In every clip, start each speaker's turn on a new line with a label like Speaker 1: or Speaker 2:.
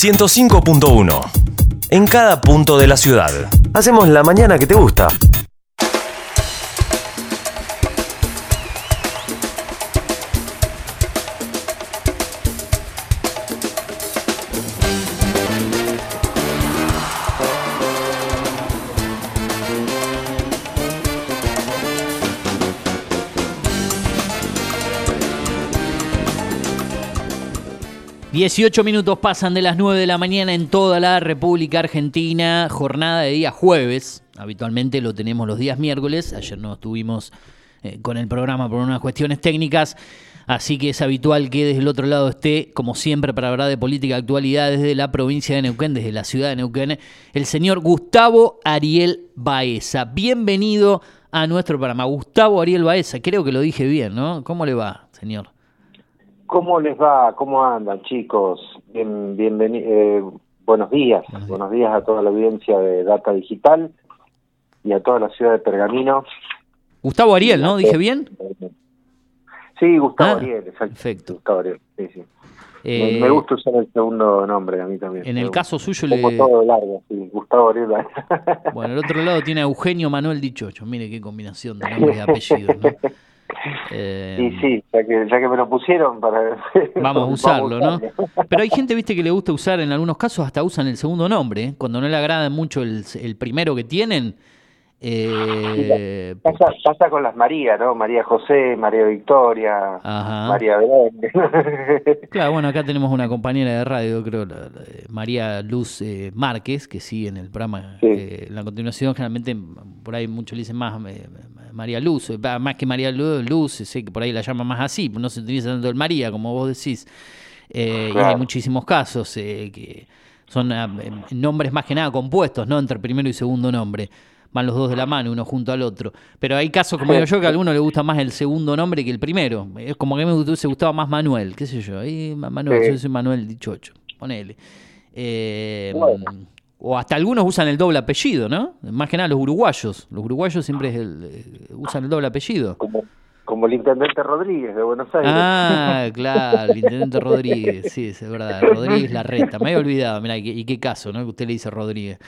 Speaker 1: 105.1. En cada punto de la ciudad. Hacemos la mañana que te gusta.
Speaker 2: Dieciocho minutos pasan de las 9 de la mañana en toda la República Argentina, jornada de día jueves. Habitualmente lo tenemos los días miércoles. Ayer no estuvimos eh, con el programa por unas cuestiones técnicas. Así que es habitual que desde el otro lado esté, como siempre, para hablar de política actualidad desde la provincia de Neuquén, desde la ciudad de Neuquén, el señor Gustavo Ariel Baeza. Bienvenido a nuestro programa. Gustavo Ariel Baeza, creo que lo dije bien, ¿no? ¿Cómo le va, señor?
Speaker 3: ¿Cómo les va? ¿Cómo andan, chicos? Bien, eh, buenos días. Buenos días a toda la audiencia de Data Digital y a toda la ciudad de Pergamino.
Speaker 2: Gustavo Ariel, ¿no? ¿Dije bien?
Speaker 3: Sí, Gustavo
Speaker 2: Ah,
Speaker 3: Ariel, exacto.
Speaker 2: perfecto.
Speaker 3: Gustavo Ariel, sí, sí.
Speaker 2: Eh,
Speaker 3: me, me gusta usar el segundo nombre a mí también.
Speaker 2: En
Speaker 3: Me
Speaker 2: el
Speaker 3: gusta.
Speaker 2: caso suyo,
Speaker 3: Como
Speaker 2: le...
Speaker 3: todo largo, sí. Gustavo Ariel.
Speaker 2: bueno, el otro lado tiene a Eugenio Manuel Dichocho. Mire qué combinación de nombres y apellidos, ¿no? Eh,
Speaker 3: y sí, ya que, ya que me lo pusieron para...
Speaker 2: Vamos a usarlo, ¿no? Pero hay gente, viste, que le gusta usar, en algunos casos hasta usan el segundo nombre. ¿eh? Cuando no le agrada mucho el, el primero que tienen. Eh,
Speaker 3: Pasa, pasa con las María, ¿no? María José, María Victoria,
Speaker 2: Ajá.
Speaker 3: María Belén.
Speaker 2: Claro, bueno, acá tenemos una compañera de radio, creo, la- María Luz eh, Márquez, que sigue en el programa.
Speaker 3: Sí.
Speaker 2: eh, en la continuación, generalmente, por ahí muchos le dicen más eh, María Luz, eh, más que María Lu- Luz, sé que por ahí la llaman más así, no se utiliza tanto el María, como vos decís. Y hay muchísimos casos eh, que son nombres más que nada compuestos, ¿no? Entre primero y segundo nombre. Van los dos de la mano, uno junto al otro. Pero hay casos, como digo yo, que a alguno le gusta más el segundo nombre que el primero. Es como que a mí me hubiese gustado más Manuel, qué sé yo. Ahí, Ma- Manuel,
Speaker 3: Sí.
Speaker 2: yo soy Manuel Dichocho, ponele. Eh,
Speaker 3: Bueno.
Speaker 2: O hasta algunos usan el doble apellido, ¿no? Más que nada los uruguayos. Los uruguayos siempre es el, eh, usan el doble apellido.
Speaker 3: como, como el intendente Rodríguez de Buenos Aires.
Speaker 2: Ah, claro, el intendente Rodríguez, sí, es verdad, Rodríguez Larreta, me había olvidado, mirá, y qué, y qué caso, ¿no? Que usted le dice Rodríguez.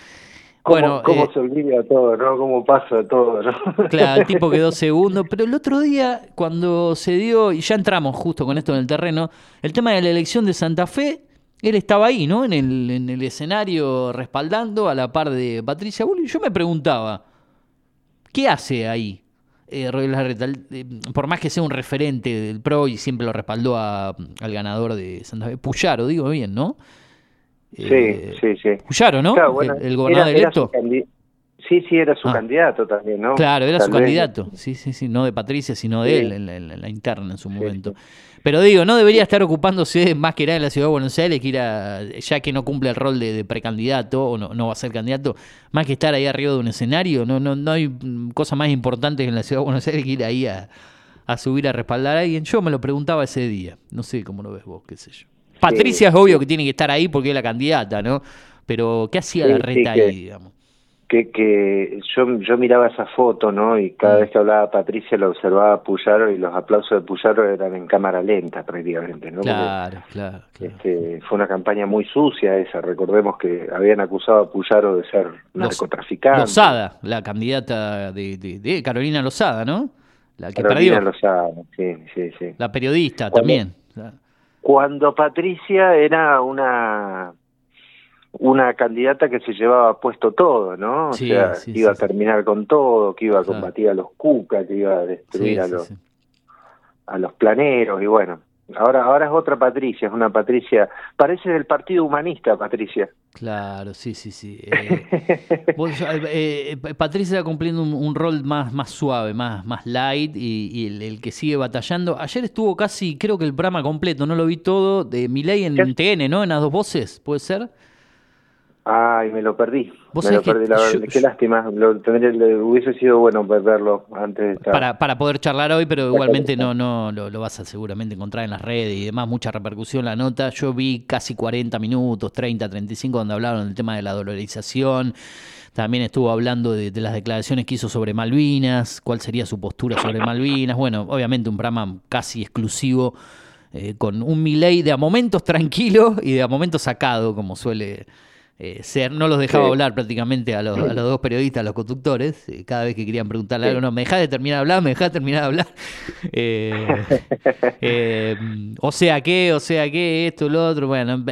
Speaker 3: ¿Cómo,
Speaker 2: Bueno,
Speaker 3: cómo
Speaker 2: eh,
Speaker 3: se olvida todo, ¿no? ¿Cómo pasa todo, no?
Speaker 2: Claro, el tipo quedó segundo, pero el otro día, cuando se dio, y ya entramos justo con esto en el terreno, el tema de la elección de Santa Fe, él estaba ahí, ¿no? En el, en el escenario respaldando a la par de Patricia Bull, y yo me preguntaba, ¿qué hace ahí? Eh, eh, por más que sea un referente del PRO y siempre lo respaldó a- al ganador de Santa Fe, Puyaro, digo bien, ¿no? Eh,
Speaker 3: Sí, sí, sí.
Speaker 2: Puyaro, ¿no?
Speaker 3: Claro, bueno,
Speaker 2: el, el gobernador
Speaker 3: era- era
Speaker 2: electo.
Speaker 3: candi- Sí, sí, era su
Speaker 2: Ah.
Speaker 3: candidato también, ¿no?
Speaker 2: Claro, era
Speaker 3: Tal
Speaker 2: su
Speaker 3: vez.
Speaker 2: candidato. Sí, sí, sí, no de Patricia, sino de
Speaker 3: Sí.
Speaker 2: él, en la, en la interna en su momento. Pero digo, no debería estar ocupándose más que nada en la ciudad de Buenos Aires, que ir a, ya que no cumple el rol de, de precandidato o no, no va a ser candidato, más que estar ahí arriba de un escenario, no, no, no hay cosa más importante en la ciudad de Buenos Aires que ir ahí a, a subir a respaldar a alguien. Yo me lo preguntaba ese día, no sé cómo lo ves vos, qué sé yo. Patricia es obvio que tiene que estar ahí porque es la candidata, ¿no? Pero ¿qué hacía la reta
Speaker 3: que-
Speaker 2: ahí, digamos?
Speaker 3: Que, que yo, yo miraba esa foto, ¿no? Y cada
Speaker 2: Mm.
Speaker 3: vez que hablaba Patricia lo observaba Puyaro y los aplausos de Puyaro eran en cámara lenta prácticamente, ¿no? Porque,
Speaker 2: Claro, claro, claro.
Speaker 3: Este, fue una campaña muy sucia esa. Recordemos que habían acusado a Puyaro de ser narcotraficante.
Speaker 2: Lozada, la candidata de, de- de Carolina Lozada, ¿no? La que
Speaker 3: Carolina
Speaker 2: perdió.
Speaker 3: Lozada, sí, sí, sí.
Speaker 2: La periodista
Speaker 3: Cuando-
Speaker 2: también.
Speaker 3: Cuando Patricia era una una candidata que se llevaba puesto todo, ¿no? O
Speaker 2: Sí,
Speaker 3: sea,
Speaker 2: sí,
Speaker 3: que iba
Speaker 2: sí,
Speaker 3: a terminar con todo, que iba a
Speaker 2: Claro.
Speaker 3: combatir a los cucas, que iba a destruir a los a los planeros y bueno. Ahora ahora es otra Patricia, es una Patricia, parece del Partido Humanista, Patricia.
Speaker 2: Claro, sí, sí, sí. Eh, vos, eh, eh, Patricia está cumpliendo un, un rol más, más suave, más, más light y, y el, el que sigue batallando. Ayer estuvo casi, creo que el programa completo, no lo vi todo, de Milei en
Speaker 3: ¿Qué?
Speaker 2: TN, ¿no? En las dos voces, ¿puede ser?
Speaker 3: Ay, me lo perdí.
Speaker 2: Vos
Speaker 3: Me lo
Speaker 2: que
Speaker 3: perdí, la verdad.
Speaker 2: yo-
Speaker 3: Qué lástima. Lo, tendría- hubiese sido bueno verlo antes de estar.
Speaker 2: para, para poder charlar hoy, pero igualmente no, no lo, lo vas a seguramente encontrar en las redes y demás, mucha repercusión la nota. Yo vi casi 40 minutos, 30, 35, donde hablaron del tema de la dolarización. También estuvo hablando de, de las declaraciones que hizo sobre Malvinas, cuál sería su postura sobre Malvinas. Bueno, obviamente un programa casi exclusivo eh, con un Milei de a momentos tranquilo y de a momentos sacado, como suele eh, ser. No los dejaba hablar prácticamente a los, dos periodistas, a los conductores. Eh, cada vez que querían preguntarle algo, no, me dejás de terminar de hablar, me dejás de terminar de hablar. o sea que, o sea que, esto, lo otro, bueno,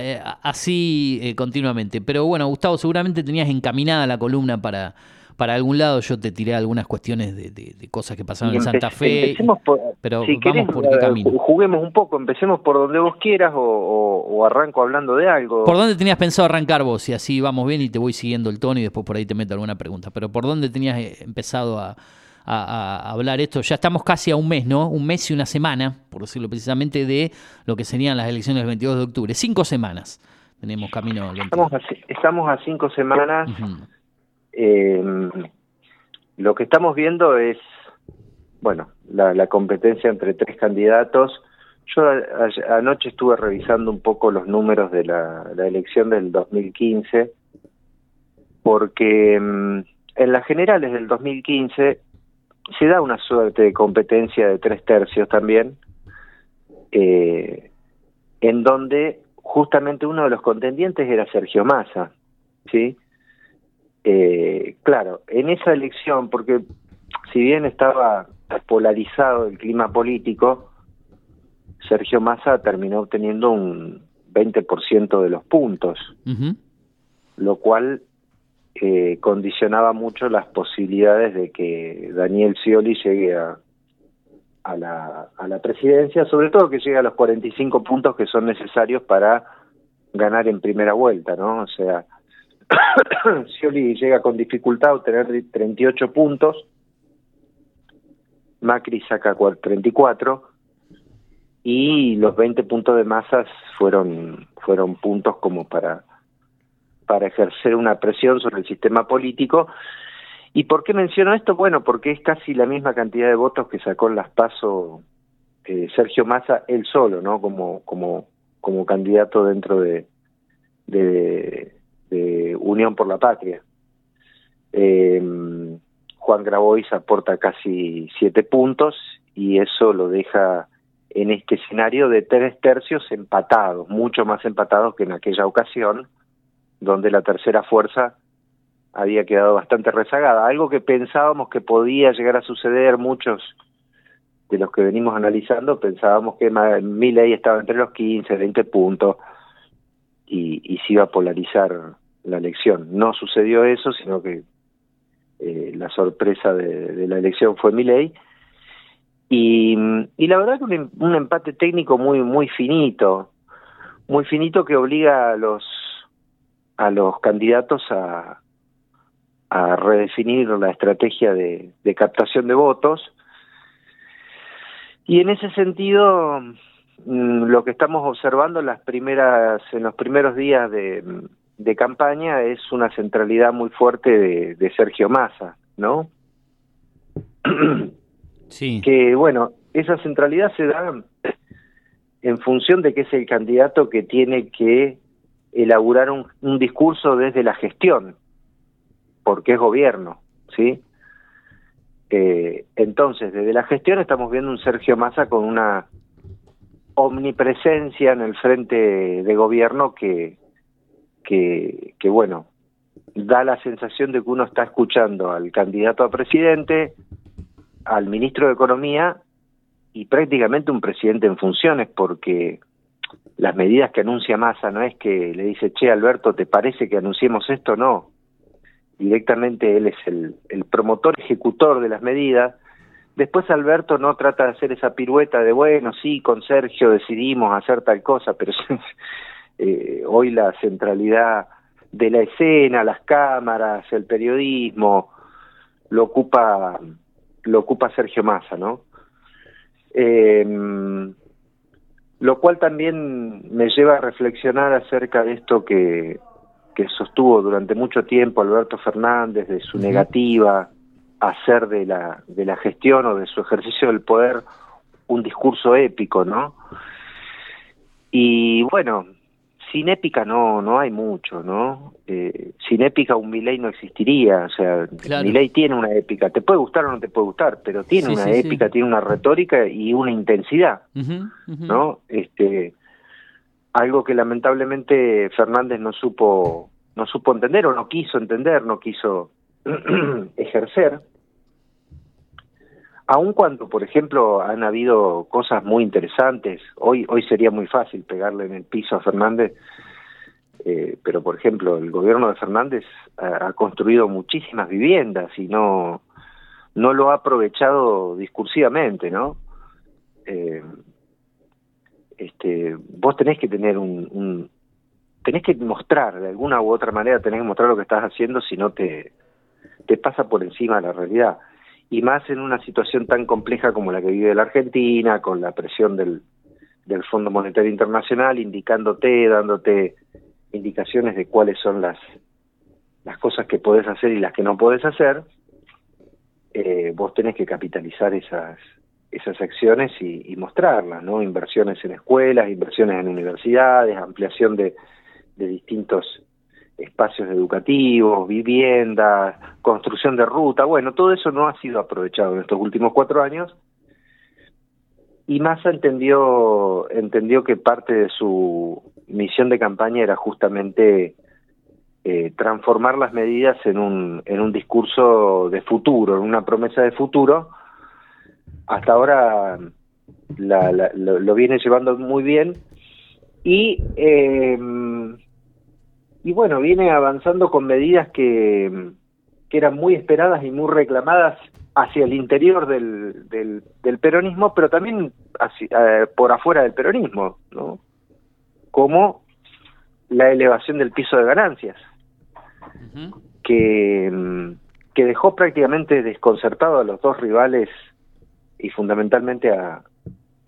Speaker 2: así continuamente. Pero bueno, Gustavo, seguramente tenías encaminada la columna para para algún lado yo te tiré algunas cuestiones de, cosas que pasaron en Santa Fe. pero vamos por qué
Speaker 3: eh,
Speaker 2: camino.
Speaker 3: Juguemos un poco, empecemos por donde vos quieras o, arranco hablando de algo.
Speaker 2: ¿Por dónde tenías pensado arrancar vos? Y así vamos bien y te voy siguiendo el tono y después por ahí te meto alguna pregunta. Pero ¿por dónde tenías eh, empezado a, hablar esto? Ya estamos casi a un mes, ¿no? Un mes y una semana, por decirlo precisamente, de lo que serían las elecciones del 22 de octubre. Cinco semanas tenemos camino.
Speaker 3: Estamos a, estamos a cinco semanas eh, lo que estamos viendo es, bueno, la, competencia entre tres candidatos. Yo anoche estuve revisando un poco los números de la, elección del 2015, porque mm, en las generales del 2015 se da una suerte de competencia de tres tercios también, eh, en donde justamente uno de los contendientes era Sergio Massa, ¿sí? Eh, claro, en esa elección, porque si bien estaba polarizado el clima político, Sergio Massa terminó obteniendo un 20% de los puntos, lo cual eh, condicionaba mucho las posibilidades de que Daniel Scioli llegue a, a, la, a la presidencia, sobre todo que llegue a los 45 puntos que son necesarios para ganar en primera vuelta, ¿no? O sea, Scioli llega con dificultad a obtener 38 puntos, Macri saca 34 y los 20 puntos de masas fueron fueron puntos como para para ejercer una presión sobre el sistema político. ¿Y por qué menciono esto? Bueno, porque es casi la misma cantidad de votos que sacó en las PASO eh, Sergio Massa él solo, ¿no? Como como como candidato dentro de, de de Unión por la Patria. Eh, Juan Grabois aporta casi siete puntos y eso lo deja en este escenario de tres tercios empatados, mucho más empatados que en aquella ocasión, donde la tercera fuerza había quedado bastante rezagada, algo que pensábamos que podía llegar a suceder, muchos de los que venimos analizando pensábamos que Milley estaba entre los 15, 20 puntos, y, se iba a polarizar la elección. No sucedió eso, sino que eh, la sorpresa de, la elección fue mi Y, y la verdad que un, un, empate técnico muy muy finito, muy finito que obliga a los a los candidatos a, a redefinir la estrategia de, de captación de votos. Y en ese sentido, Mm, lo que estamos observando en las primeras en los primeros días de, de campaña es una centralidad muy fuerte de, de Sergio Massa, ¿no?
Speaker 2: Sí.
Speaker 3: Que bueno, esa centralidad se da en función de que es el candidato que tiene que elaborar un, un discurso desde la gestión, porque es gobierno, ¿sí? Eh, entonces, desde la gestión estamos viendo un Sergio Massa con una omnipresencia en el frente de gobierno que, que, bueno, da la sensación de que uno está escuchando al candidato a presidente, al ministro de Economía y prácticamente un presidente en funciones, porque las medidas que anuncia Massa no es que le dice, che, Alberto, ¿te parece que anunciemos esto? No. Directamente él es el, el promotor ejecutor de las medidas Después Alberto no trata de hacer esa pirueta de, bueno, sí, con Sergio decidimos hacer tal cosa, pero eh, hoy la centralidad de la escena, las cámaras, el periodismo, lo ocupa, lo ocupa Sergio Massa, ¿no? Em, lo cual también me lleva a reflexionar acerca de esto que, que sostuvo durante mucho tiempo Alberto Fernández, de su negativa hacer de la, de la gestión o de su ejercicio del poder un discurso épico, ¿no? Y bueno, sin épica no no hay mucho, ¿no? Eh, sin épica un Milei no existiría, o sea,
Speaker 2: Claro.
Speaker 3: Milei tiene una épica, te puede gustar o no te puede gustar, pero tiene
Speaker 2: Sí,
Speaker 3: una
Speaker 2: sí, sí.
Speaker 3: épica, tiene una retórica y una intensidad. ¿no? Este algo que lamentablemente Fernández no supo no supo entender o no quiso entender, no quiso ejercer. Aun cuando, por ejemplo, han habido cosas muy interesantes, hoy hoy sería muy fácil pegarle en el piso a Fernández, eh, pero por ejemplo, el gobierno de Fernández ha, construido muchísimas viviendas y no no lo ha aprovechado discursivamente, ¿no? Eh, este, vos tenés que tener un, tenés que mostrar de alguna u otra manera, tenés que mostrar lo que estás haciendo, si no te, te pasa por encima la realidad. Y más en una situación tan compleja como la que vive la Argentina, con la presión del, del Fondo Monetario Internacional, indicándote, dándote indicaciones de cuáles son las, las cosas que podés hacer y las que no podés hacer, eh, vos tenés que capitalizar esas, acciones y, y mostrarlas, ¿no? Inversiones en escuelas, inversiones en universidades, ampliación de, de distintos espacios educativos, viviendas, construcción de ruta, bueno, todo eso no ha sido aprovechado en estos últimos cuatro años. Y Massa entendió, entendió que parte de su misión de campaña era justamente eh, transformar las medidas en un, en un discurso de futuro, en una promesa de futuro. Hasta ahora la- la- lo, lo viene llevando muy bien. Y eh, y bueno viene avanzando con medidas que, que eran muy esperadas y muy reclamadas hacia el interior del, del, del peronismo pero también hacia- eh, por afuera del peronismo no como la elevación del piso de ganancias que, mm, que dejó prácticamente desconcertado a los dos rivales y fundamentalmente a,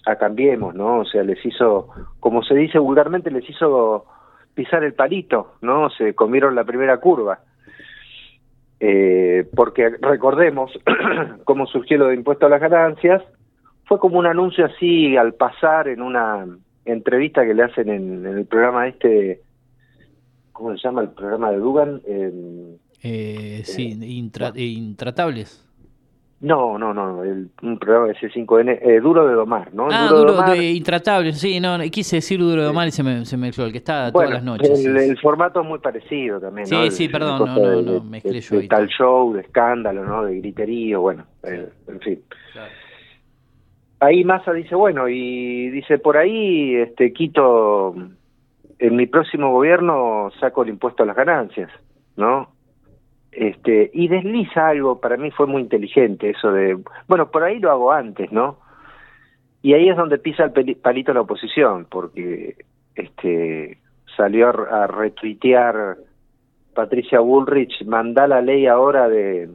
Speaker 3: a Cambiemos, ¿no? O sea, les hizo, como se dice vulgarmente, les hizo pisar el palito, ¿no? Se comieron la primera curva. Eh, porque recordemos cómo surgió lo de impuesto a las ganancias, fue como un anuncio así al pasar en una entrevista que le hacen en, en el programa este, ¿cómo se llama el programa de Dugan? Eh,
Speaker 2: Eh, sí, intra- eh, intratables.
Speaker 3: No, no, no, el- un programa de C5N, eh, Duro de Domar, ¿no?
Speaker 2: Ah, duro,
Speaker 3: Domar,
Speaker 2: de intratables, sí, no, quise decir duro de mal y se me, se me el que está todas las noches.
Speaker 3: El, el formato es muy parecido también,
Speaker 2: Sí,
Speaker 3: ¿no? El-
Speaker 2: sí, perdón, no, no,
Speaker 3: de-
Speaker 2: no, mezclé yo
Speaker 3: de
Speaker 2: ahí
Speaker 3: tal show, de escándalo, ¿no? De griterío, bueno, eh, en fin.
Speaker 2: Claro.
Speaker 3: Ahí Massa dice, bueno, y dice, por ahí este quito, en mi próximo gobierno saco el impuesto a las ganancias, ¿no? Este, y desliza algo, para mí fue muy inteligente eso de, bueno, por ahí lo hago antes, ¿no? Y ahí es donde pisa el palito la oposición, porque este salió a, retuitear Patricia Bullrich, mandá la ley ahora de,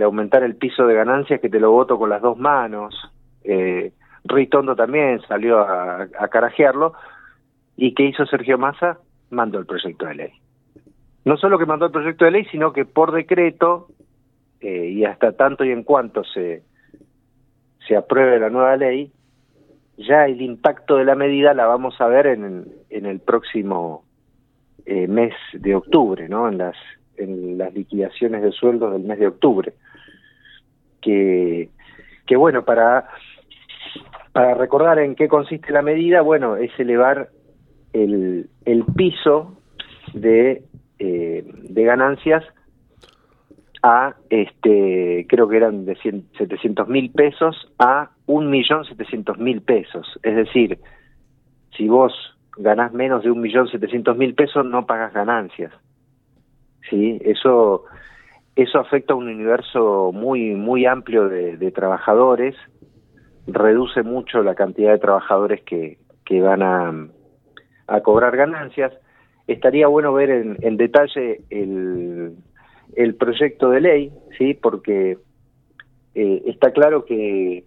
Speaker 3: aumentar el piso de ganancias que te lo voto con las dos manos. Eh, Ruiz Tondo también salió a, a carajearlo. ¿Y qué hizo Sergio Massa? Mandó el proyecto de ley. No solo que mandó el proyecto de ley, sino que por decreto, eh, y hasta tanto y en cuanto se, se apruebe la nueva ley, ya el impacto de la medida la vamos a ver en, en el próximo eh, mes de octubre, ¿no? En las, en las liquidaciones de sueldos del mes de octubre. Que, que bueno, para, para recordar en qué consiste la medida, bueno, es elevar el, el piso de, eh, de ganancias a, este, creo que eran de 700 mil pesos a un millón setecientos mil pesos. Es decir, si vos ganás menos de un millón setecientos mil pesos, no pagas ganancias. ¿Sí? Eso, eso afecta a un universo muy, muy amplio de, de trabajadores, reduce mucho la cantidad de trabajadores que, que van a, a cobrar ganancias. Estaría bueno ver en, en detalle el, el proyecto de ley, sí, porque eh, está claro que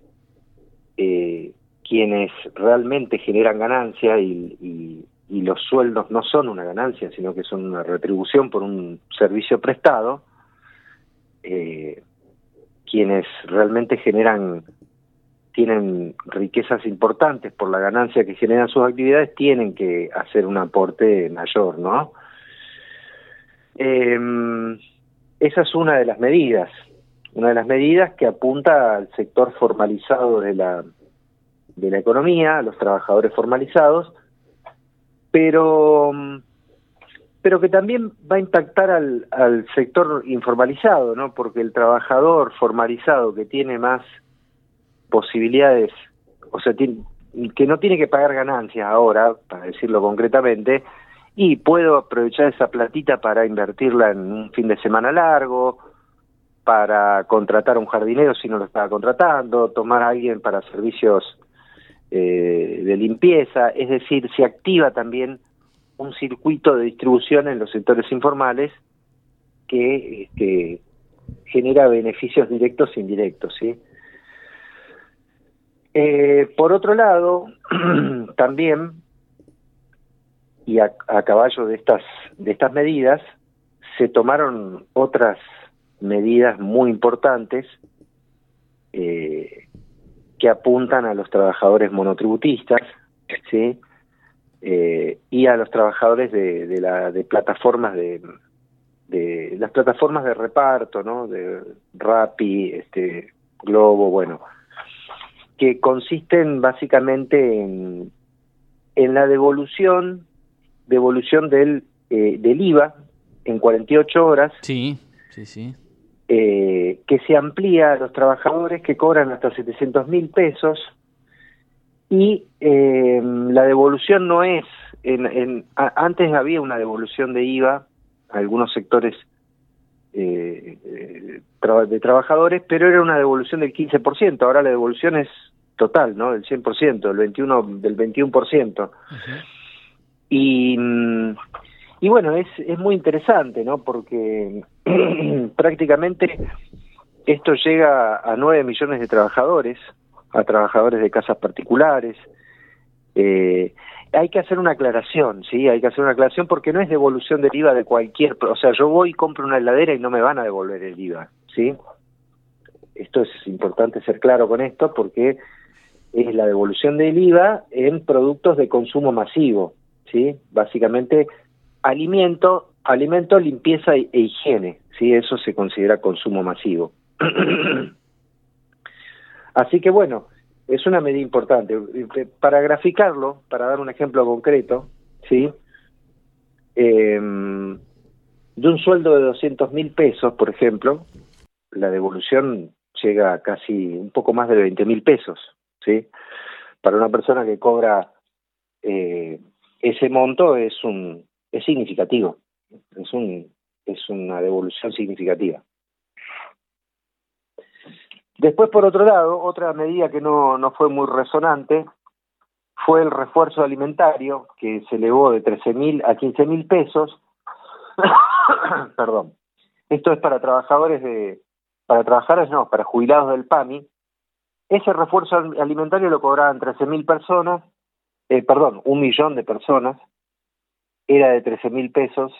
Speaker 3: eh, quienes realmente generan ganancia y, y, y, los sueldos no son una ganancia, sino que son una retribución por un servicio prestado, eh, quienes realmente generan tienen riquezas importantes por la ganancia que generan sus actividades, tienen que hacer un aporte mayor, ¿no? Eh, esa es una de las medidas, una de las medidas que apunta al sector formalizado de la, de la economía, a los trabajadores formalizados, pero, pero que también va a impactar al, al sector informalizado, ¿no? Porque el trabajador formalizado que tiene más posibilidades, o sea, que no tiene que pagar ganancias ahora, para decirlo concretamente, y puedo aprovechar esa platita para invertirla en un fin de semana largo, para contratar a un jardinero si no lo estaba contratando, tomar a alguien para servicios eh, de limpieza, es decir, se activa también un circuito de distribución en los sectores informales que, que genera beneficios directos e indirectos, ¿sí? Eh, por otro lado, también, y a, caballo de estas, de estas medidas, se tomaron otras medidas muy importantes eh, que apuntan a los trabajadores monotributistas, ¿sí? Eh, y a los trabajadores de, de, la, de plataformas de, de las plataformas de reparto, ¿no? De Rappi, este, Globo, bueno, que consisten básicamente en, en la devolución, devolución del, eh, del IVA en 48 horas.
Speaker 2: Sí, sí, sí.
Speaker 3: Eh, que se amplía a los trabajadores que cobran hasta 700 mil pesos y eh, la devolución no es, en, en, antes había una devolución de IVA a algunos sectores eh, de trabajadores, pero era una devolución del 15%, ahora la devolución es total, ¿no? Del 100%, del 21 del 21%. Y mm, y bueno, es es muy interesante, ¿no? Porque prácticamente esto llega a 9 millones de trabajadores, a trabajadores de casas particulares. Eh, hay que hacer una aclaración, sí, hay que hacer una aclaración porque no es devolución del IVA de cualquier, o sea, yo voy y compro una heladera y no me van a devolver el IVA, ¿sí? Esto es importante ser claro con esto porque es la devolución del IVA en productos de consumo masivo, ¿sí? Básicamente alimento, alimento, limpieza e higiene, ¿sí? Eso se considera consumo masivo. Así que bueno, es una medida importante. Para graficarlo, para dar un ejemplo concreto, ¿sí? Eh, de un sueldo de 200 mil pesos, por ejemplo, la devolución llega a casi un poco más de 20 mil pesos, ¿sí? Para una persona que cobra eh, ese monto es un es significativo, es un es una devolución significativa. Después, por otro lado, otra medida que no, no fue muy resonante fue el refuerzo alimentario, que se elevó de 13 mil a 15 mil pesos. Perdón. Esto es para trabajadores de, para trabajadores no, para jubilados del PAMI, ese refuerzo alimentario lo cobraban 13.000 personas, eh, perdón, un millón de personas, era de 13.000 pesos,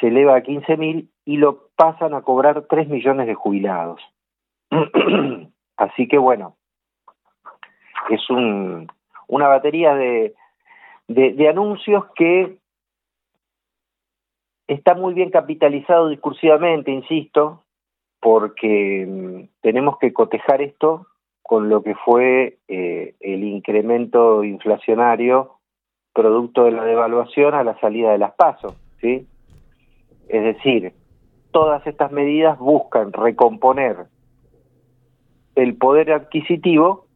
Speaker 3: se eleva a 15.000 y lo pasan a cobrar 3 millones de jubilados. Así que bueno, es un, una batería de, anuncios que está muy bien capitalizado discursivamente, insisto, porque mm, tenemos que cotejar esto con lo que fue eh, el incremento inflacionario producto de la devaluación a la salida de las pasos, ¿sí? Es decir, todas estas medidas buscan recomponer el poder adquisitivo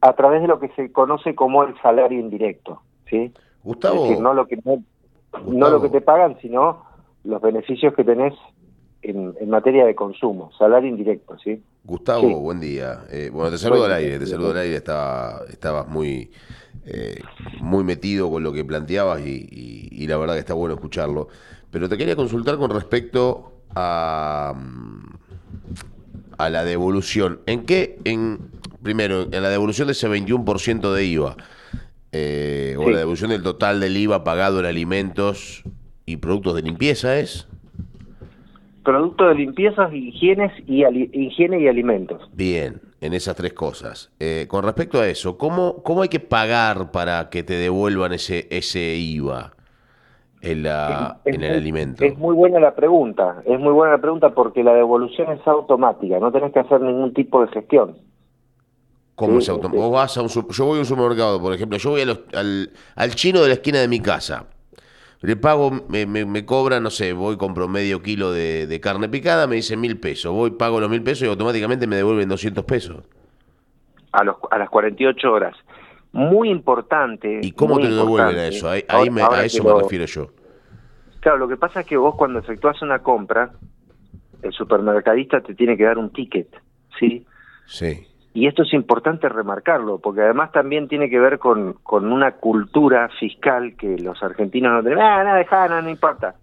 Speaker 3: a través de lo que se conoce como el salario indirecto, ¿sí?
Speaker 4: Gustavo,
Speaker 3: es decir, no lo que no lo que te pagan, sino los beneficios que tenés en, materia de consumo, salario indirecto, ¿sí?
Speaker 4: Gustavo, buen día. Eh, bueno, te saludo al aire, te saludo al aire, estaba, estabas muy, eh, muy metido con lo que planteabas y, la verdad que está bueno escucharlo. Pero te quería consultar con respecto a, a la devolución. ¿En qué? En, primero, en la devolución de ese 21% de IVA, eh, o la devolución del total del IVA pagado en alimentos y productos de limpieza, ¿es?
Speaker 3: producto de limpiezas, higienes y higiene y alimentos.
Speaker 4: Bien. en esas tres cosas. Eh, con respecto a eso, ¿cómo, ¿cómo hay que pagar para que te devuelvan ese, ese IVA en, la,
Speaker 3: Es-
Speaker 4: en
Speaker 3: es-
Speaker 4: el alimento?
Speaker 3: Es muy buena la pregunta, es muy buena la pregunta porque la devolución es automática, no tenés que hacer ningún tipo de gestión.
Speaker 4: ¿Cómo
Speaker 3: Sí,
Speaker 4: es autom-
Speaker 3: sí.
Speaker 4: Vos vas a un sup- yo voy a un supermercado, por ejemplo, yo voy a los- al, al chino de la esquina de mi casa. Le pago, me, me, me cobran, no sé, voy, compro medio kilo de, de carne picada, me dicen mil pesos. Voy, pago los mil pesos y automáticamente me devuelven 200 pesos.
Speaker 3: a, los, a las 48 horas. Muy importante.
Speaker 4: ¿Y cómo te lo devuelven a eso? Ahí, ahí me- a eso me refiero yo.
Speaker 3: Claro, lo que pasa es que vos cuando efectuás una compra, el supermercadista te tiene que dar un ticket, ¿sí?
Speaker 4: Sí.
Speaker 3: Y esto es importante remarcarlo, porque además también tiene que ver con, con una cultura fiscal que los argentinos no tenemos. Ah, nada, dejá, no, no importa.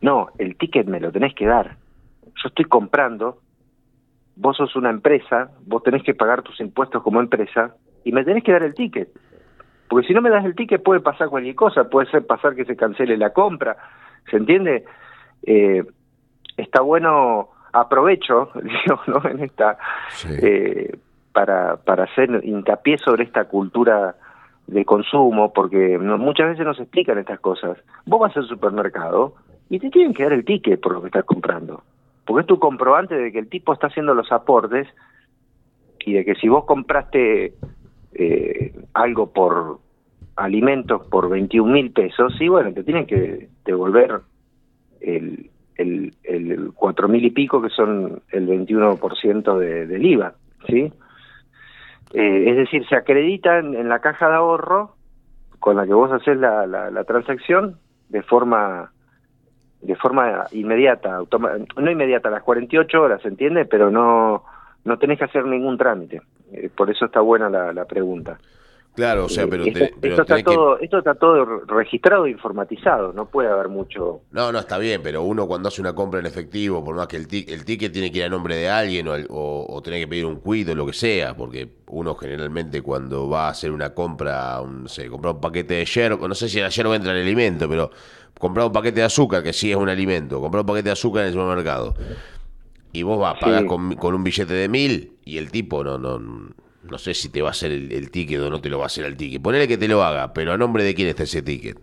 Speaker 3: No, el ticket me lo tenés que dar. Yo estoy comprando, vos sos una empresa, vos tenés que pagar tus impuestos como empresa y me tenés que dar el ticket. Porque si no me das el ticket puede pasar cualquier cosa, puede ser pasar que se cancele la compra, ¿se entiende? Eh, está bueno, aprovecho, digo, ¿no? En esta,
Speaker 4: Sí.
Speaker 3: eh, para, para hacer hincapié sobre esta cultura de consumo, porque no- muchas veces no se explican estas cosas. Vos vas al supermercado y te tienen que dar el ticket por lo que estás comprando, porque es tu comprobante de que el tipo está haciendo los aportes y de que si vos compraste eh, algo por alimentos por 21 mil pesos, sí, bueno, te tienen que devolver el, el, el 4 mil y pico, que son el 21% de, del IVA, ¿sí? Eh, es decir, se acredita en, la caja de ahorro con la que vos haces la, la, la transacción de forma de forma inmediata, no inmediata, a las 48 horas, ¿se entiende? Pero no no tenés que hacer ningún trámite. Eh, por eso está buena la, la pregunta.
Speaker 4: Claro, o sea, pero,
Speaker 3: esto,
Speaker 4: te- pero
Speaker 3: esto está
Speaker 4: que-
Speaker 3: todo, esto está todo registrado e informatizado, no puede haber mucho...
Speaker 4: No, no, está bien, pero uno cuando hace una compra en efectivo, por más que el, tic- el ticket tiene que ir a nombre de alguien o, al- o, o tiene que pedir un cuido, lo que sea, porque uno generalmente cuando va a hacer una compra, un, no sé, comprar un paquete de yerba, no sé si la yerba entra en el alimento, pero comprar un paquete de azúcar, que sí es un alimento, comprar un paquete de azúcar en el supermercado, y vos vas, pagás
Speaker 3: Sí.
Speaker 4: con, con un billete de mil y el tipo no, no, no sé si te va a hacer el, el ticket o no te lo va a hacer el ticket. Ponele que te lo haga, pero a nombre de quién está ese ticket.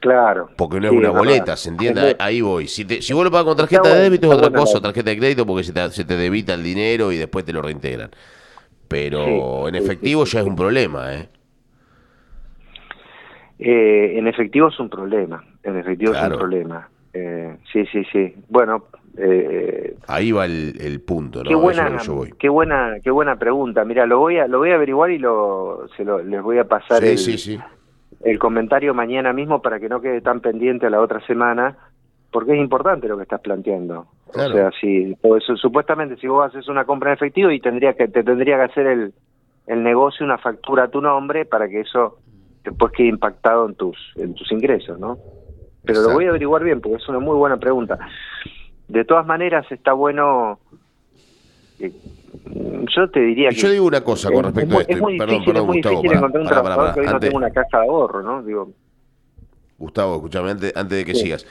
Speaker 3: Claro.
Speaker 4: Porque no
Speaker 3: Sí,
Speaker 4: es una
Speaker 3: verdad.
Speaker 4: boleta, ¿se entiende? Ahí, voy. Si, te- si vos lo pagas con tarjeta de débito es otra cosa, tarjeta de crédito porque se te, se te debita el dinero y después te lo reintegran. Pero
Speaker 3: Sí,
Speaker 4: en efectivo ya es un problema, ¿eh?
Speaker 3: Eh, en efectivo es un problema, en efectivo es un problema. Eh, sí, sí, sí. Bueno, eh,
Speaker 4: Ahí va el, el punto, ¿no?
Speaker 3: qué buena,
Speaker 4: yo voy.
Speaker 3: qué buena, qué buena pregunta. Mira, lo voy a, lo voy a averiguar y lo, se lo, les voy a pasar
Speaker 4: Sí,
Speaker 3: el,
Speaker 4: sí, sí.
Speaker 3: el comentario mañana mismo para que no quede tan pendiente a la otra semana, porque es importante lo que estás planteando.
Speaker 4: Claro.
Speaker 3: O sea, si eso, supuestamente si vos haces una compra en efectivo y tendría que te tendría que hacer el, el negocio una factura a tu nombre para que eso después quede impactado en tus en tus ingresos, ¿no? Pero lo voy a averiguar bien porque es una muy buena pregunta. De todas maneras está bueno eh, yo te diría que
Speaker 4: yo digo una cosa con
Speaker 3: es-
Speaker 4: respecto
Speaker 3: es
Speaker 4: a esto. Perdón, perdón,
Speaker 3: es muy
Speaker 4: Gustavo.
Speaker 3: difícil
Speaker 4: pará,
Speaker 3: encontrar un
Speaker 4: pará,
Speaker 3: trabajador
Speaker 4: pará,
Speaker 3: que hoy no
Speaker 4: Antes-
Speaker 3: tenga una caja de ahorro, ¿no? Digo,
Speaker 4: Gustavo, escúchame, antes, antes de que
Speaker 3: Sí.
Speaker 4: sigas.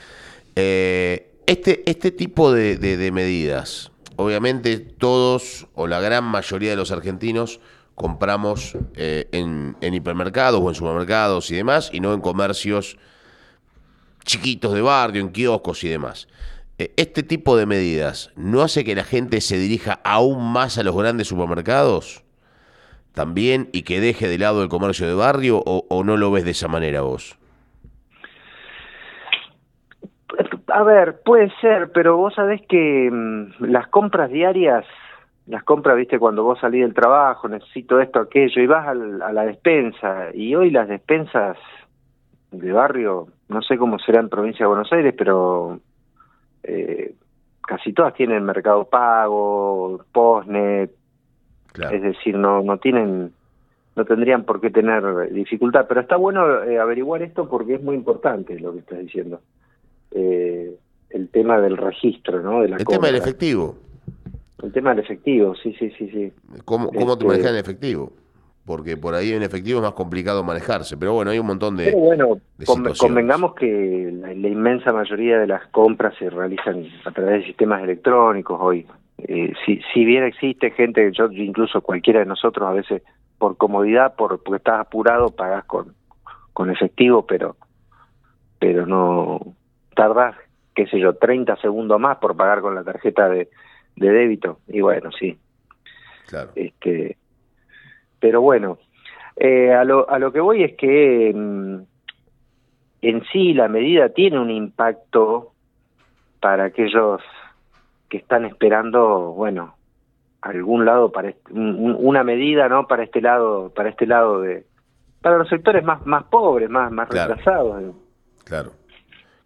Speaker 4: Eh, este, este tipo de, de- de medidas, obviamente todos o la gran mayoría de los argentinos compramos eh, en, en hipermercados o en supermercados y demás, y no en comercios chiquitos de barrio, en kioscos y demás. Eh, Este tipo de medidas no hace que la gente se dirija aún más a los grandes supermercados también y que deje de lado el comercio de barrio o, no lo ves de esa manera vos?
Speaker 3: A ver, puede ser, pero vos sabés que mm, las compras diarias, las compras, viste, cuando vos salís del trabajo, necesito esto, aquello, y vas al- a la despensa, y hoy las despensas de barrio, no sé cómo será en provincia de Buenos Aires, pero eh, casi todas tienen mercado pago, postnet,
Speaker 4: Claro.
Speaker 3: es decir, no, no tienen, no tendrían por qué tener dificultad, pero está bueno eh, averiguar esto porque es muy importante lo que estás diciendo. Eh, el tema del registro, ¿no? De la
Speaker 4: El tema del efectivo.
Speaker 3: El tema del efectivo, sí, sí, sí, sí.
Speaker 4: ¿Cómo, cómo te
Speaker 3: Este-
Speaker 4: manejas en efectivo? Porque por ahí en efectivo es más complicado manejarse. Pero bueno, hay un montón de...
Speaker 3: Pero bueno,
Speaker 4: de
Speaker 3: convengamos que la, la inmensa mayoría de las compras se realizan a través de sistemas electrónicos hoy. eh, si, si bien existe gente, yo incluso cualquiera de nosotros a veces por comodidad, por porque estás apurado, pagas con, con efectivo, pero pero no tardas, qué sé yo, 30 segundos más por pagar con la tarjeta de, de débito. Y bueno, sí.
Speaker 4: Claro.
Speaker 3: Este, pero bueno, eh, a, lo, a lo que voy es que mm, en sí la medida tiene un impacto para aquellos que están esperando, bueno, algún lado para una medida, ¿no? Para este lado, para este lado de, para los sectores más más pobres, más más retrasados.
Speaker 4: Claro.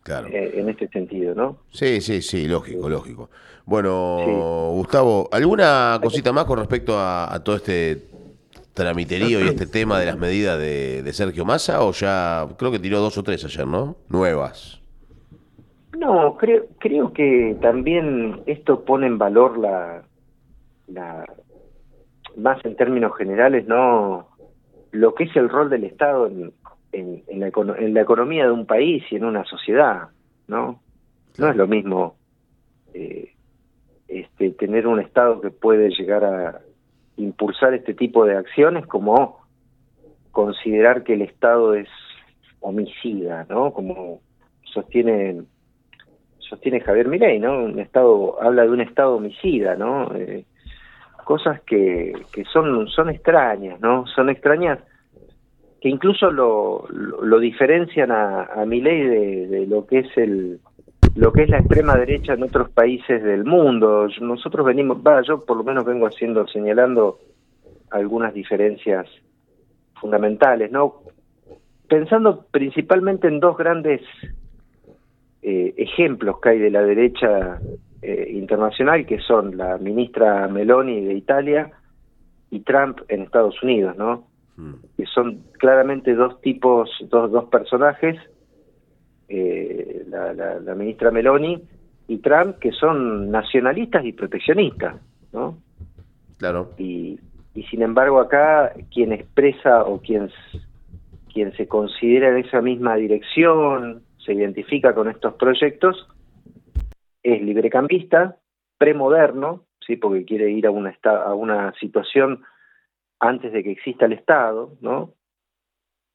Speaker 4: Claro.
Speaker 3: Eh, en este sentido, ¿no?
Speaker 4: Sí, sí, sí, lógico, lógico. Bueno, Gustavo, ¿alguna cosita más con respecto a, todo este tramiterío y este tema de las medidas de, Sergio Massa? O ya, creo que tiró dos o tres ayer, ¿no? Nuevas.
Speaker 3: No, creo, creo que también esto pone en valor la, la, más en términos generales, no lo que es el rol del Estado en la economía de un país y en una sociedad, ¿no? No es lo mismo eh, este, tener un Estado que puede llegar a impulsar este tipo de acciones como considerar que el Estado es homicida, ¿no? Como sostiene sostiene Javier Milei, ¿no? Un Estado habla de un Estado homicida, ¿no? Eh, cosas que, que son son extrañas, ¿no? Son extrañas que incluso lo, lo, diferencian a, a Milei de, de lo que es el lo que es la extrema derecha en otros países del mundo. Nosotros venimos, va, yo por lo menos vengo haciendo, señalando algunas diferencias fundamentales, ¿no? Pensando principalmente en dos grandes eh, ejemplos que hay de la derecha eh, internacional, que son la ministra Meloni de Italia y Trump en Estados Unidos, ¿no? Mm. Que son claramente dos tipos, dos, dos personajes eh, la, la, ministra Meloni y Trump, que son nacionalistas y proteccionistas, ¿no?
Speaker 4: Claro.
Speaker 3: Y, y sin embargo acá quien expresa o quien, quien se considera en esa misma dirección, se identifica con estos proyectos, es librecambista, premoderno, ¿sí? porque quiere ir a una, a una situación antes de que exista el Estado, ¿no?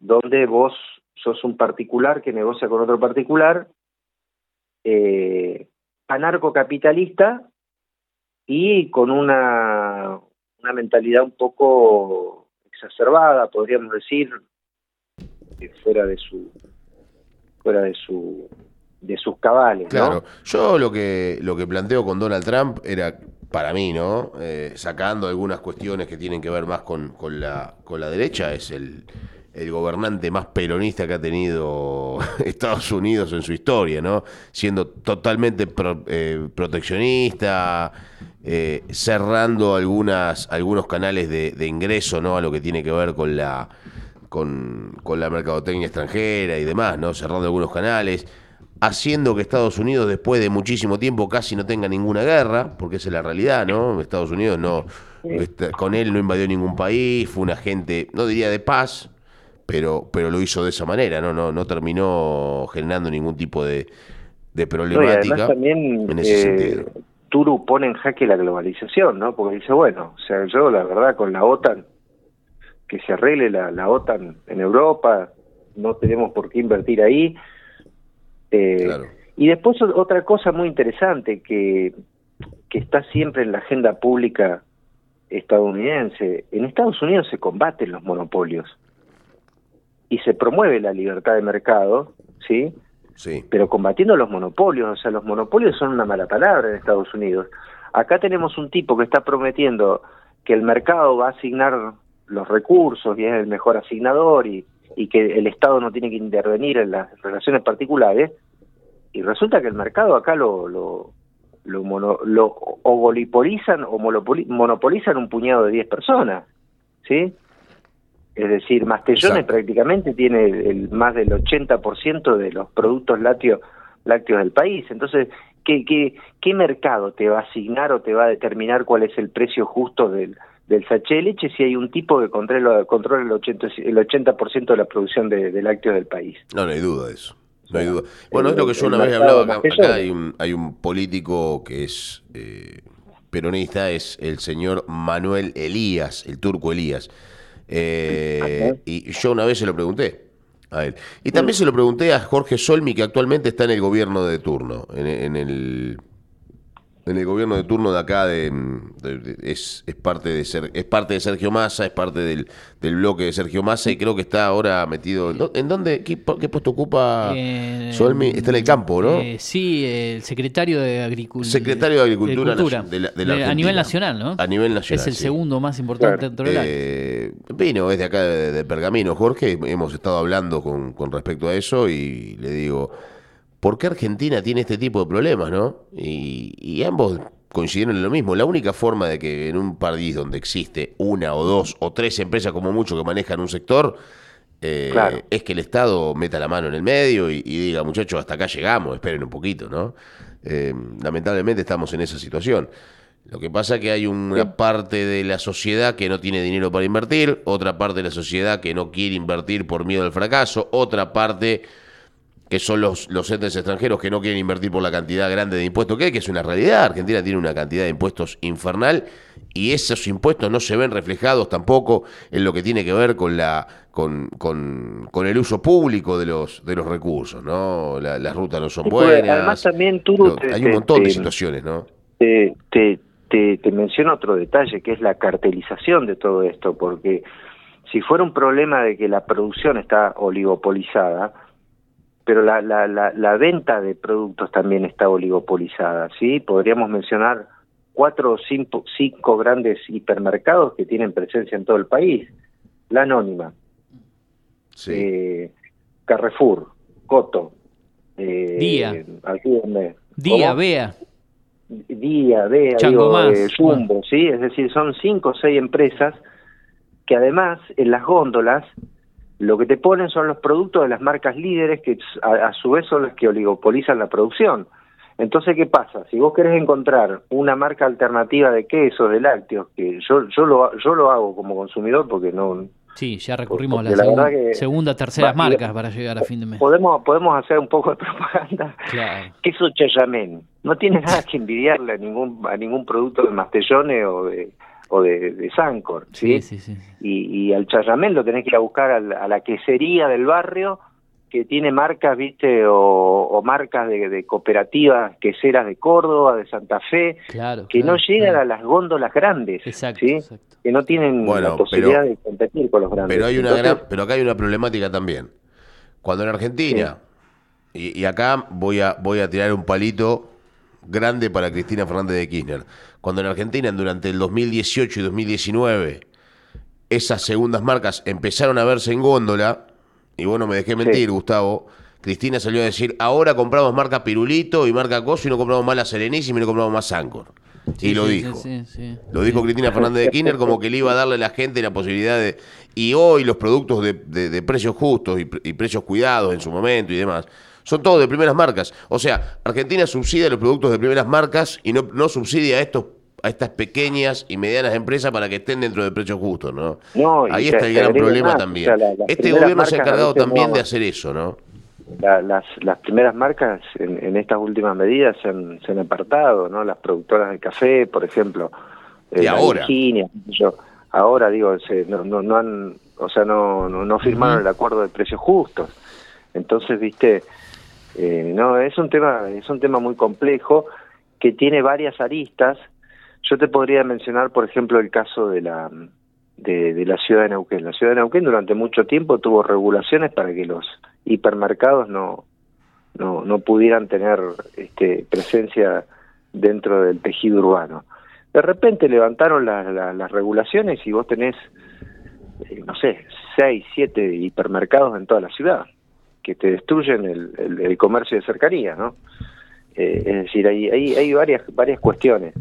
Speaker 3: donde vos sos un particular que negocia con otro particular, eh, anarcocapitalista y con una, una mentalidad un poco exacerbada, podríamos decir, fuera de su fuera de su de sus cabales.
Speaker 4: Claro, yo lo que lo que planteo con Donald Trump era para mí, ¿no? Eh, sacando algunas cuestiones que tienen que ver más con, con la con la derecha es el el gobernante más peronista que ha tenido Estados Unidos en su historia, ¿no? Siendo totalmente eh, proteccionista, eh, cerrando algunas, algunos canales de, ingreso, ¿no? A lo que tiene que ver con la, con, con, la mercadotecnia extranjera y demás, ¿no? Cerrando algunos canales, haciendo que Estados Unidos después de muchísimo tiempo casi no tenga ninguna guerra, porque esa es la realidad, ¿no? Estados Unidos no, este, con él no invadió ningún país, fue un agente, no diría de paz, pero, pero lo hizo de esa manera, ¿no? No, no terminó generando ningún tipo de, de problemática
Speaker 3: también, en ese eh, sentido. Turu pone en jaque la globalización, ¿no? Porque dice, bueno, o sea, yo la verdad con la OTAN, que se arregle la, la OTAN en Europa, no tenemos por qué invertir ahí. Eh, Y después otra cosa muy interesante que, que está siempre en la agenda pública estadounidense, en Estados Unidos se combaten los monopolios y se promueve la libertad de mercado, ¿sí?
Speaker 4: Sí.
Speaker 3: Pero combatiendo los monopolios, o sea, los monopolios son una mala palabra en Estados Unidos. Acá tenemos un tipo que está prometiendo que el mercado va a asignar los recursos y es el mejor asignador y, y que el Estado no tiene que intervenir en las relaciones particulares y resulta que el mercado acá lo lo lo, mono, lo o monopolizan o monopolizan un puñado de 10 personas, ¿sí? Es decir, Mastellones prácticamente tiene el, más del 80% de los productos lácteos, lácteos del país. Entonces, ¿qué, qué, ¿qué mercado te va a asignar o te va a determinar cuál es el precio justo del, del sachet de leche si hay un tipo que controla, controla el 80%, el 80 de la producción de, lácteos del país?
Speaker 4: No, no hay duda de eso. No hay duda. Bueno, es lo que yo una vez he hablado acá. acá hay, un, hay un político que es... Eh, peronista es el señor Manuel Elías, el turco Elías. Eh, y yo una vez se lo pregunté a él. Y también se lo pregunté a Jorge Solmi, que actualmente está en el gobierno de turno, en, en el en el gobierno de turno de acá de, es, es, parte de ser, es parte de Sergio Massa, es parte del, del, bloque de Sergio Massa y creo que está ahora metido. ¿En, dónde? Qué, puesto ocupa eh, Solmi? Está en el campo, ¿no?
Speaker 2: Eh, sí, el secretario de Agricultura.
Speaker 4: Secretario de Agricultura, de
Speaker 2: a nivel nacional, ¿no?
Speaker 4: A nivel nacional.
Speaker 2: Es el segundo más importante dentro del
Speaker 4: eh, Vino, es de acá de, Pergamino, Jorge. Hemos estado hablando con, con respecto a eso y le digo ¿por qué Argentina tiene este tipo de problemas, no? Y, ambos coincidieron en lo mismo. La única forma de que en un país donde existe una o dos o tres empresas como mucho que manejan un sector, eh, es que el Estado meta la mano en el medio y, diga, muchachos, hasta acá llegamos, esperen un poquito, ¿no? Eh, lamentablemente estamos en esa situación. Lo que pasa es que hay una parte de la sociedad que no tiene dinero para invertir, otra parte de la sociedad que no quiere invertir por miedo al fracaso, otra parte que son los, los entes extranjeros que no quieren invertir por la cantidad grande de impuestos que hay, que es una realidad. Argentina tiene una cantidad de impuestos infernal y esos impuestos no se ven reflejados tampoco en lo que tiene que ver con la con, con, el uso público de los de los recursos, ¿no? las rutas no son buenas.
Speaker 3: Además también tú
Speaker 4: hay un montón de situaciones, ¿no?
Speaker 3: Te, te, te menciono otro detalle que es la cartelización de todo esto, porque si fuera un problema de que la producción está oligopolizada, pero la, la, la, venta de productos también está oligopolizada, ¿sí? Podríamos mencionar cuatro o cinco, cinco, grandes hipermercados que tienen presencia en todo el país. La Anónima, eh, Carrefour, Coto,
Speaker 2: eh, Día,
Speaker 3: Día,
Speaker 2: Bea.
Speaker 3: Día, Bea, digo, eh, Jumbo, ¿sí? Es decir, son cinco o seis empresas que además en las góndolas lo que te ponen son los productos de las marcas líderes que a, su vez son las que oligopolizan la producción. Entonces, ¿qué pasa? Si vos querés encontrar una marca alternativa de quesos, de lácteos, que yo yo lo yo lo hago como consumidor porque no
Speaker 2: Sí, ya recurrimos a la, segunda, tercera marcas para llegar a fin de mes.
Speaker 3: Podemos podemos hacer un poco de propaganda. Claro. Queso Chayamén no tiene nada que envidiarle a ningún a ningún producto de Mastellone o de o de, de Sancor, ¿sí? Sí, sí, Y, y, al Chayamén lo tenés que ir a buscar a la, quesería del barrio que tiene marcas, viste, o, marcas de, cooperativas queseras de Córdoba, de Santa Fe, que no llegan a las góndolas grandes, exacto, ¿sí? que no tienen la posibilidad de competir con los grandes.
Speaker 4: Pero hay una pero acá hay una problemática también. Cuando en Argentina, y, y, acá voy a voy a tirar un palito grande para Cristina Fernández de Kirchner. Cuando en Argentina, durante el 2018 y 2019, esas segundas marcas empezaron a verse en góndola, y bueno, me dejé mentir, Gustavo, Cristina salió a decir, ahora compramos marca Pirulito y marca Coso y no compramos más la Serenísima y no compramos más Sancor. y lo dijo. lo dijo Cristina Fernández de Kirchner como que le iba a darle a la gente la posibilidad de... Y hoy los productos de, precios justos y, y precios cuidados en su momento y demás son todos de primeras marcas. O sea, Argentina subsidia los productos de primeras marcas y no, no subsidia a estos a estas pequeñas y medianas empresas para que estén dentro de precios justos, ¿no? Ahí está el gran problema también. este gobierno se ha encargado también de hacer eso, ¿no?
Speaker 3: las, las primeras marcas en, estas últimas medidas se han, se han, apartado, ¿no? Las productoras de café, por ejemplo.
Speaker 4: y ahora.
Speaker 3: yo, ahora digo, se, no, no, no, han, o sea, no, no, no firmaron el acuerdo de precios justos. Entonces, viste, eh, no, es un tema, es un tema muy complejo que tiene varias aristas. Yo te podría mencionar, por ejemplo, el caso de la de, la ciudad de Neuquén. La ciudad de Neuquén durante mucho tiempo tuvo regulaciones para que los hipermercados no no, no pudieran tener este, presencia dentro del tejido urbano. De repente levantaron las regulaciones y vos tenés, eh, no sé, seis, siete hipermercados en toda la ciudad que te destruyen el, el, comercio de cercanía, ¿no? Eh, es decir, hay, hay, hay varias, varias cuestiones.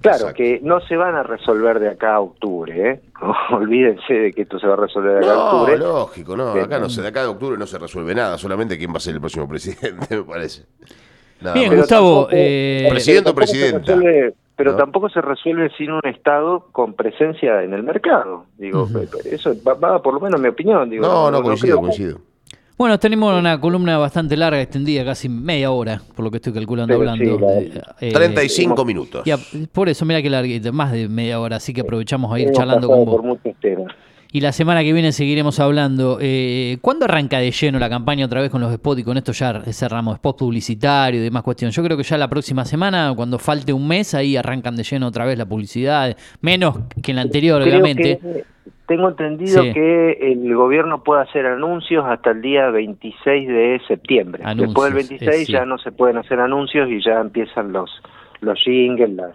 Speaker 3: Claro, que no se van a resolver de acá a octubre, ¿eh? olvídense de que esto se va a resolver de acá a octubre.
Speaker 4: No, lógico, no, acá no se, de acá a octubre no se resuelve nada, solamente quién va a ser el próximo presidente, me parece.
Speaker 2: Bien, Gustavo, eh,
Speaker 4: presidente o presidenta.
Speaker 3: pero tampoco se resuelve sin un Estado con presencia en el mercado. Digo, eso va, por lo menos mi opinión. Digo,
Speaker 4: no, no, coincido, coincido.
Speaker 2: Bueno, tenemos una columna bastante larga, extendida, casi media hora, por lo que estoy calculando
Speaker 3: Pero
Speaker 2: hablando.
Speaker 3: sí,
Speaker 2: Eh, eh,
Speaker 4: 35 minutos.
Speaker 2: y a- por eso, mira que larguita, más de media hora, así que aprovechamos a ir
Speaker 3: Hemos
Speaker 2: charlando con vos.
Speaker 3: por muchos temas.
Speaker 2: Y la semana que viene seguiremos hablando. Eh, ¿Cuándo arranca de lleno la campaña otra vez con los spots? Y con esto ya cerramos spot publicitario y demás cuestiones. Yo creo que ya la próxima semana, cuando falte un mes, ahí arrancan de lleno otra vez la publicidad. Menos que en la anterior,
Speaker 3: Creo
Speaker 2: obviamente.
Speaker 3: que tengo entendido
Speaker 2: Sí.
Speaker 3: que el gobierno puede hacer anuncios hasta el día 26 de septiembre.
Speaker 2: Anuncios,
Speaker 3: Después del 26
Speaker 2: es, sí.
Speaker 3: ya no se pueden hacer anuncios y ya empiezan los los jingles, las,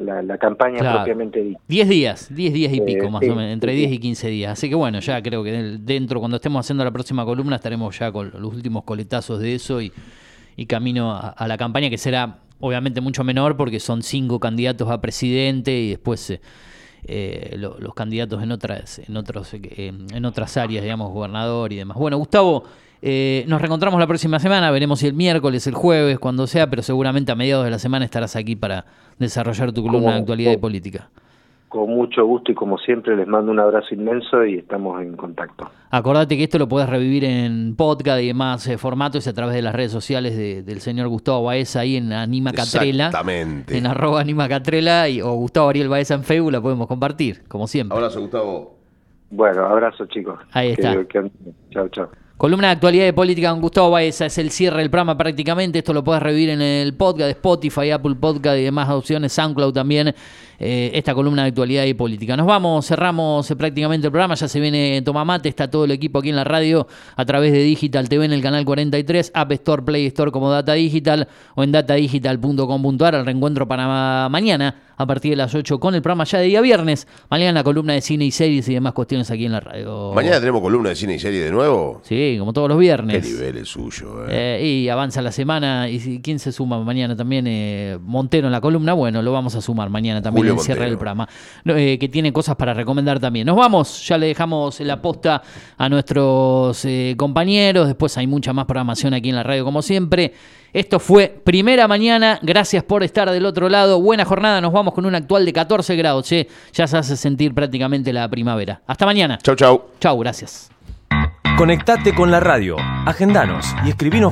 Speaker 3: la, la campaña
Speaker 2: Claro.
Speaker 3: propiamente dicha.
Speaker 2: 10 días, 10 días y
Speaker 3: Eh,
Speaker 2: pico más
Speaker 3: sí,
Speaker 2: o menos, entre
Speaker 3: sí,
Speaker 2: 10
Speaker 3: sí.
Speaker 2: y 15 días. Así que bueno, ya creo que dentro, cuando estemos haciendo la próxima columna, estaremos ya con los últimos coletazos de eso y, y camino a, a la campaña que será obviamente mucho menor porque son cinco candidatos a presidente y después eh, eh, lo- los candidatos en otras, en otros, eh, en otras áreas, digamos, gobernador y demás. Bueno, Gustavo, eh, nos reencontramos la próxima semana, veremos si el miércoles, el jueves, cuando sea, pero seguramente a mediados de la semana estarás aquí para desarrollar tu columna de actualidad y política.
Speaker 3: Con mucho gusto y como siempre les mando un abrazo inmenso y estamos en contacto.
Speaker 2: Acordate que esto lo podés revivir en podcast y demás eh, formatos a través de las redes sociales de- del señor Gustavo Baeza ahí en Anima Catrela.
Speaker 4: Exactamente.
Speaker 2: En arroba Anima Catrela y, o Gustavo Ariel Baeza en Facebook la podemos compartir, como siempre.
Speaker 4: Abrazo, Gustavo.
Speaker 3: Bueno, abrazo chicos.
Speaker 2: Ahí
Speaker 3: Que-
Speaker 2: está.
Speaker 3: que- chao, chao.
Speaker 2: Columna de actualidad y política con Gustavo Baeza es el cierre del programa prácticamente. Esto lo puedes revivir en el podcast de Spotify, Apple Podcast y demás opciones, SoundCloud también. eh, esta columna de actualidad y política. Nos vamos, cerramos eh, prácticamente el programa. Ya se viene Tomamate, está todo el equipo aquí en la radio a través de Digital TV en el canal 43, App Store, Play Store como Data Digital o en datadigital.com.ar. El reencuentro para ma- mañana a partir de las 8 con el programa ya de día viernes. Mañana la columna de cine y series y demás cuestiones aquí en la radio.
Speaker 4: Mañana tenemos columna de cine y serie de nuevo.
Speaker 2: Sí, como todos los
Speaker 4: Qué
Speaker 2: viernes.
Speaker 4: nivel el suyo, eh.
Speaker 2: Eh, y avanza la semana. ¿Y si- quién se suma mañana también? Eh, Montero en la columna. Bueno, lo vamos a sumar mañana también
Speaker 4: Julio
Speaker 2: en el cierre del programa. Eh, que tiene cosas para recomendar también. Nos vamos. Ya le dejamos la posta a nuestros eh, compañeros. Después hay mucha más programación aquí en la radio, como siempre. Esto fue Primera Mañana. Gracias por estar del otro lado. Buena jornada. Nos vamos con un actual de 14 grados. che. Ya se hace sentir prácticamente la primavera. Hasta mañana.
Speaker 4: Chau, chau.
Speaker 2: Chau, gracias.
Speaker 1: Conectate con la radio, agendanos y escribinos